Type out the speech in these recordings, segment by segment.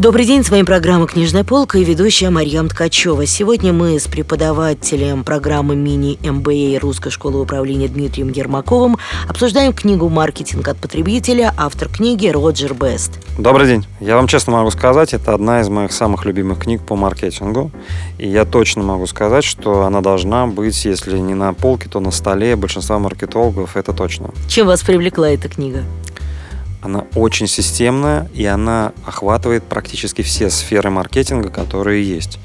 Добрый день, с вами программа «Книжная полка» и ведущая Марьям Ткачева. Сегодня мы с преподавателем программы мини-МБА Русской школы управления Дмитрием Ермаковым обсуждаем книгу «Маркетинг от потребителя», автор книги Роджер Бест. Добрый день. Я вам честно могу сказать, это одна из моих самых любимых книг по маркетингу. И я точно могу сказать, что она должна быть, если не на полке, то на столе большинства маркетологов, это точно. Чем вас привлекла эта книга? Она очень системная, и она охватывает практически все сферы маркетинга, которые есть.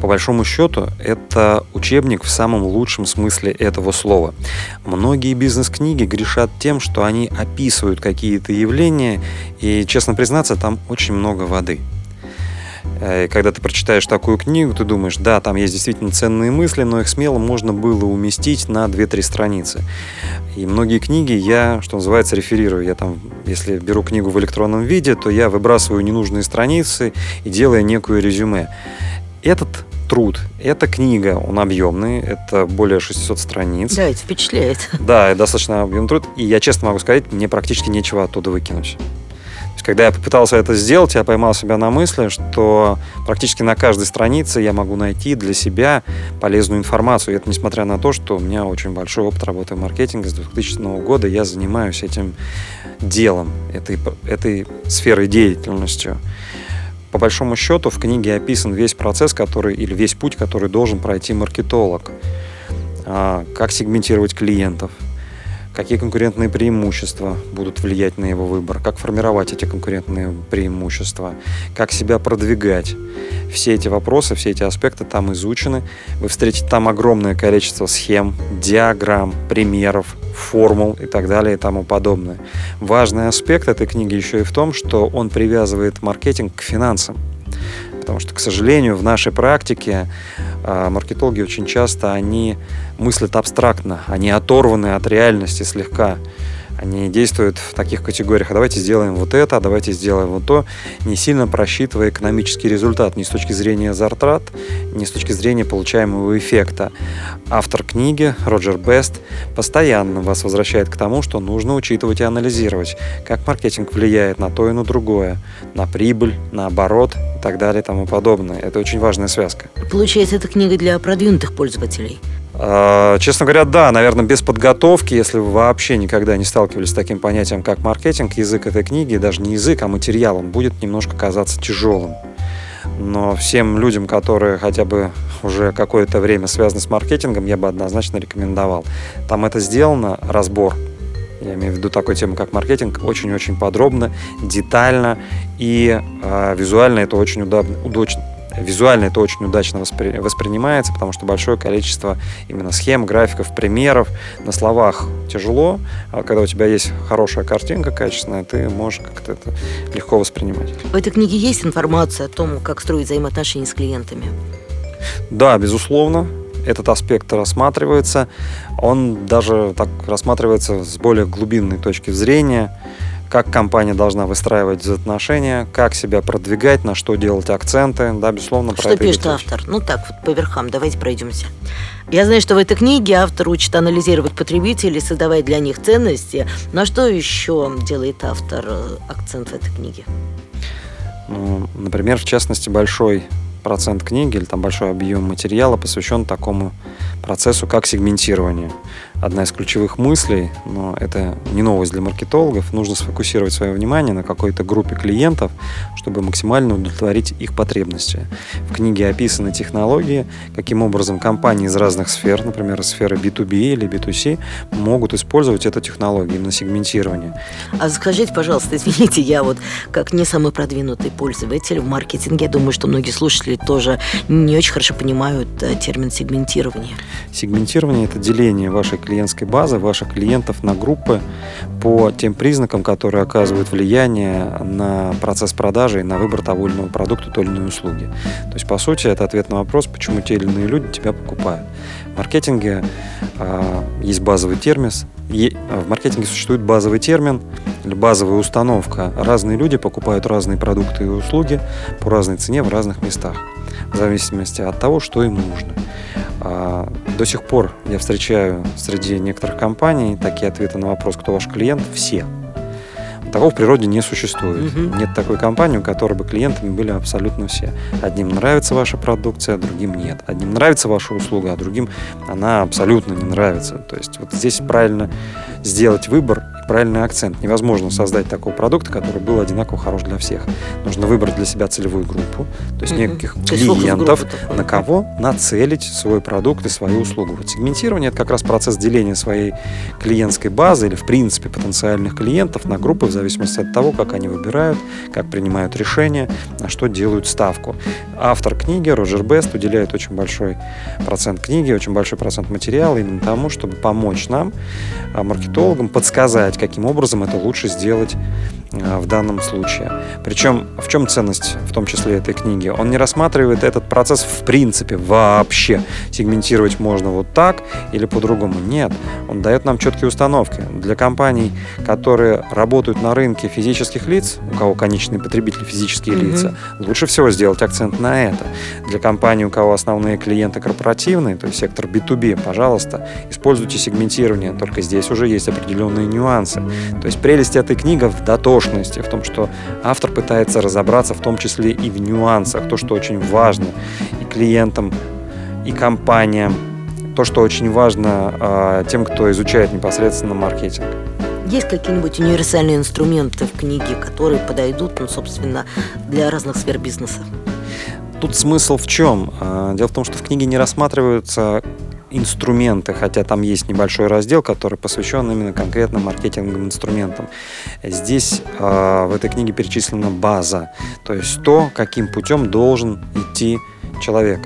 По большому счету, это учебник в самом лучшем смысле этого слова. Многие бизнес-книги грешат тем, что они описывают какие-то явления, и, честно признаться, там очень много воды. Э, и когда ты прочитаешь такую книгу, ты думаешь, да, там есть действительно ценные мысли, но их смело можно было уместить на 2-3 страницы. И многие книги я, что называется, реферирую. Я там, если беру книгу в электронном виде, то я выбрасываю ненужные страницы и делаю некую резюме. Этот труд. Эта книга, он объемный, это более 600 страниц. Да, это впечатляет. Да, достаточно объемный труд. И я честно могу сказать, мне практически нечего оттуда выкинуть когда я попытался это сделать, я поймал себя на мысли, что практически на каждой странице я могу найти для себя полезную информацию. И это несмотря на то, что у меня очень большой опыт работы в маркетинге. С 2000 года я занимаюсь этим делом, этой, этой сферой деятельностью. По большому счету в книге описан весь процесс, который, или весь путь, который должен пройти маркетолог. А, как сегментировать клиентов – какие конкурентные преимущества будут влиять на его выбор, как формировать эти конкурентные преимущества, как себя продвигать. Все эти вопросы, все эти аспекты там изучены. Вы встретите там огромное количество схем, диаграмм, примеров, формул и так далее и тому подобное. Важный аспект этой книги еще и в том, что он привязывает маркетинг к финансам. Потому что, к сожалению, в нашей практике э, маркетологи очень часто они мыслят абстрактно, они оторваны от реальности слегка. Они действуют в таких категориях, а давайте сделаем вот это, а давайте сделаем вот то, не сильно просчитывая экономический результат ни с точки зрения затрат, ни с точки зрения получаемого эффекта. Автор книги, Роджер Бест, постоянно вас возвращает к тому, что нужно учитывать и анализировать, как маркетинг влияет на то и на другое, на прибыль, на оборот и так далее и тому подобное. Это очень важная связка. Получается, это книга для продвинутых пользователей. А, честно говоря, да, наверное, без подготовки, если вы вообще никогда не сталкивались с таким понятием, как маркетинг, язык этой книги, даже не язык, а материал, он будет немножко казаться тяжелым. Но всем людям, которые хотя бы уже какое-то время связаны с маркетингом, я бы однозначно рекомендовал. Там это сделано, разбор я имею в виду такой тему, как маркетинг, очень-очень подробно, детально и э, визуально это очень удобно, удачно, Визуально это очень удачно воспри... воспринимается, потому что большое количество именно схем, графиков, примеров на словах тяжело, а когда у тебя есть хорошая картинка качественная, ты можешь как-то это легко воспринимать. В этой книге есть информация о том, как строить взаимоотношения с клиентами? Да, безусловно этот аспект рассматривается. Он даже так рассматривается с более глубинной точки зрения как компания должна выстраивать отношения, как себя продвигать, на что делать акценты, да, безусловно, про что это пишет автор? Ну так вот по верхам, давайте пройдемся. Я знаю, что в этой книге автор учит анализировать потребителей, создавать для них ценности. На что еще делает автор э, акцент в этой книге? Ну, например, в частности, большой процент книги или там большой объем материала посвящен такому процессу, как сегментирование одна из ключевых мыслей, но это не новость для маркетологов, нужно сфокусировать свое внимание на какой-то группе клиентов, чтобы максимально удовлетворить их потребности. В книге описаны технологии, каким образом компании из разных сфер, например, сферы B2B или B2C, могут использовать эту технологию на сегментирование. А скажите, пожалуйста, извините, я вот как не самый продвинутый пользователь в маркетинге, я думаю, что многие слушатели тоже не очень хорошо понимают э, термин сегментирования. Сегментирование – это деление вашей клиентской базы, ваших клиентов на группы по тем признакам, которые оказывают влияние на процесс продажи и на выбор того или иного продукта, той или иной услуги. То есть, по сути, это ответ на вопрос, почему те или иные люди тебя покупают. В маркетинге э, есть базовый термин, в маркетинге существует базовый термин или базовая установка. Разные люди покупают разные продукты и услуги по разной цене в разных местах, в зависимости от того, что им нужно. А, до сих пор я встречаю среди некоторых компаний такие ответы на вопрос, кто ваш клиент, все. Такого в природе не существует. Мгм. Нет такой компании, у которой бы клиентами были абсолютно все. Одним нравится ваша продукция, другим нет. Одним нравится ваша услуга, а другим она абсолютно не нравится. То есть вот здесь правильно сделать выбор правильный акцент. Невозможно создать такого продукта, который был одинаково хорош для всех. Нужно выбрать для себя целевую группу, то есть Мгм. неких То клиентов, такой. на кого нацелить свой продукт и свою услугу. Вот сегментирование – это как раз процесс деления своей клиентской базы или, в принципе, потенциальных клиентов на группы в зависимости от того, как они выбирают, как принимают решения, на что делают ставку. Автор книги Роджер Бест уделяет очень большой процент книги, очень большой процент материала именно тому, чтобы помочь нам, а, маркетологам, подсказать, каким образом это лучше сделать в данном случае. Причем в чем ценность, в том числе этой книги? Он не рассматривает этот процесс в принципе вообще. Сегментировать можно вот так или по-другому. Нет. Он дает нам четкие установки. Для компаний, которые работают на рынке физических лиц, у кого конечные потребители физические Мгм. лица, лучше всего сделать акцент на это. Для компаний, у кого основные клиенты корпоративные, то есть сектор B2B, пожалуйста, используйте сегментирование. Только здесь уже есть определенные нюансы. То есть прелесть этой книги в дотошности, в том, что автор пытается разобраться в том числе и в нюансах, то, что очень важно и клиентам, и компаниям, то, что очень важно а, тем, кто изучает непосредственно маркетинг. Есть какие-нибудь универсальные инструменты в книге, которые подойдут, ну, собственно, для разных сфер бизнеса? Тут смысл в чем? А, Дело в том, что в книге не рассматриваются инструменты, хотя там есть небольшой раздел, который посвящен именно конкретным маркетинговым инструментам. Здесь э, в этой книге перечислена база, то есть то, каким путем должен идти человек.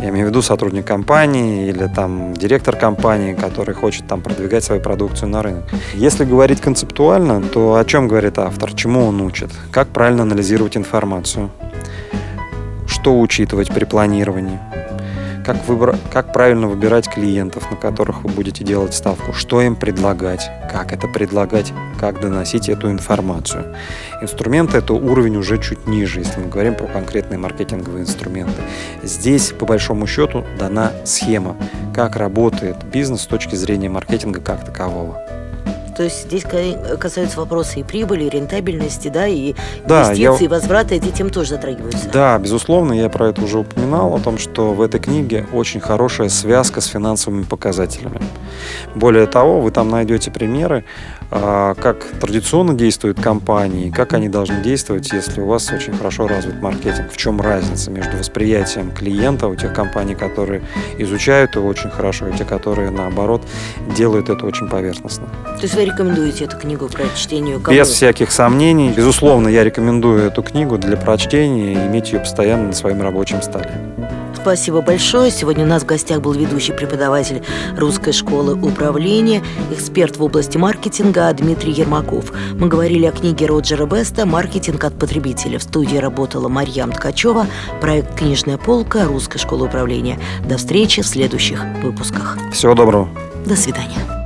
Я имею в виду сотрудник компании или там директор компании, который хочет там продвигать свою продукцию на рынок. Если говорить концептуально, то о чем говорит автор, чему он учит, как правильно анализировать информацию, что учитывать при планировании, как, выбра- как правильно выбирать клиентов, на которых вы будете делать ставку, что им предлагать, как это предлагать, как доносить эту информацию. Инструменты – это уровень уже чуть ниже, если мы говорим про конкретные маркетинговые инструменты. Здесь, по большому счету, дана схема, как работает бизнес с точки зрения маркетинга как такового. То есть здесь ка- касаются вопросы и прибыли, и рентабельности, да, и Да, я- инвестиций, и возврата, эти темы тоже затрагиваются. Да, безусловно, я про это уже упоминал, о том, что в этой книге очень хорошая связка с финансовыми показателями. Более того, вы там найдете примеры, а, как традиционно действуют компании, как они должны действовать, если у вас очень хорошо развит маркетинг. В чем разница между восприятием клиента у тех компаний, которые изучают его очень хорошо, и те, которые, наоборот, делают это очень поверхностно. То есть рекомендуете эту книгу к прочтению кому? Без всяких сомнений. Безусловно, я рекомендую эту книгу для прочтения и иметь ее постоянно на своем рабочем столе. Спасибо большое. Сегодня у нас в гостях был ведущий преподаватель Русской школы управления, эксперт в области маркетинга Дмитрий Ермаков. Мы говорили о книге Роджера Беста «Маркетинг от потребителя». В студии работала Марьям Ткачева, проект «Книжная полка» Русской школы управления. До встречи в следующих выпусках. Всего доброго. До свидания.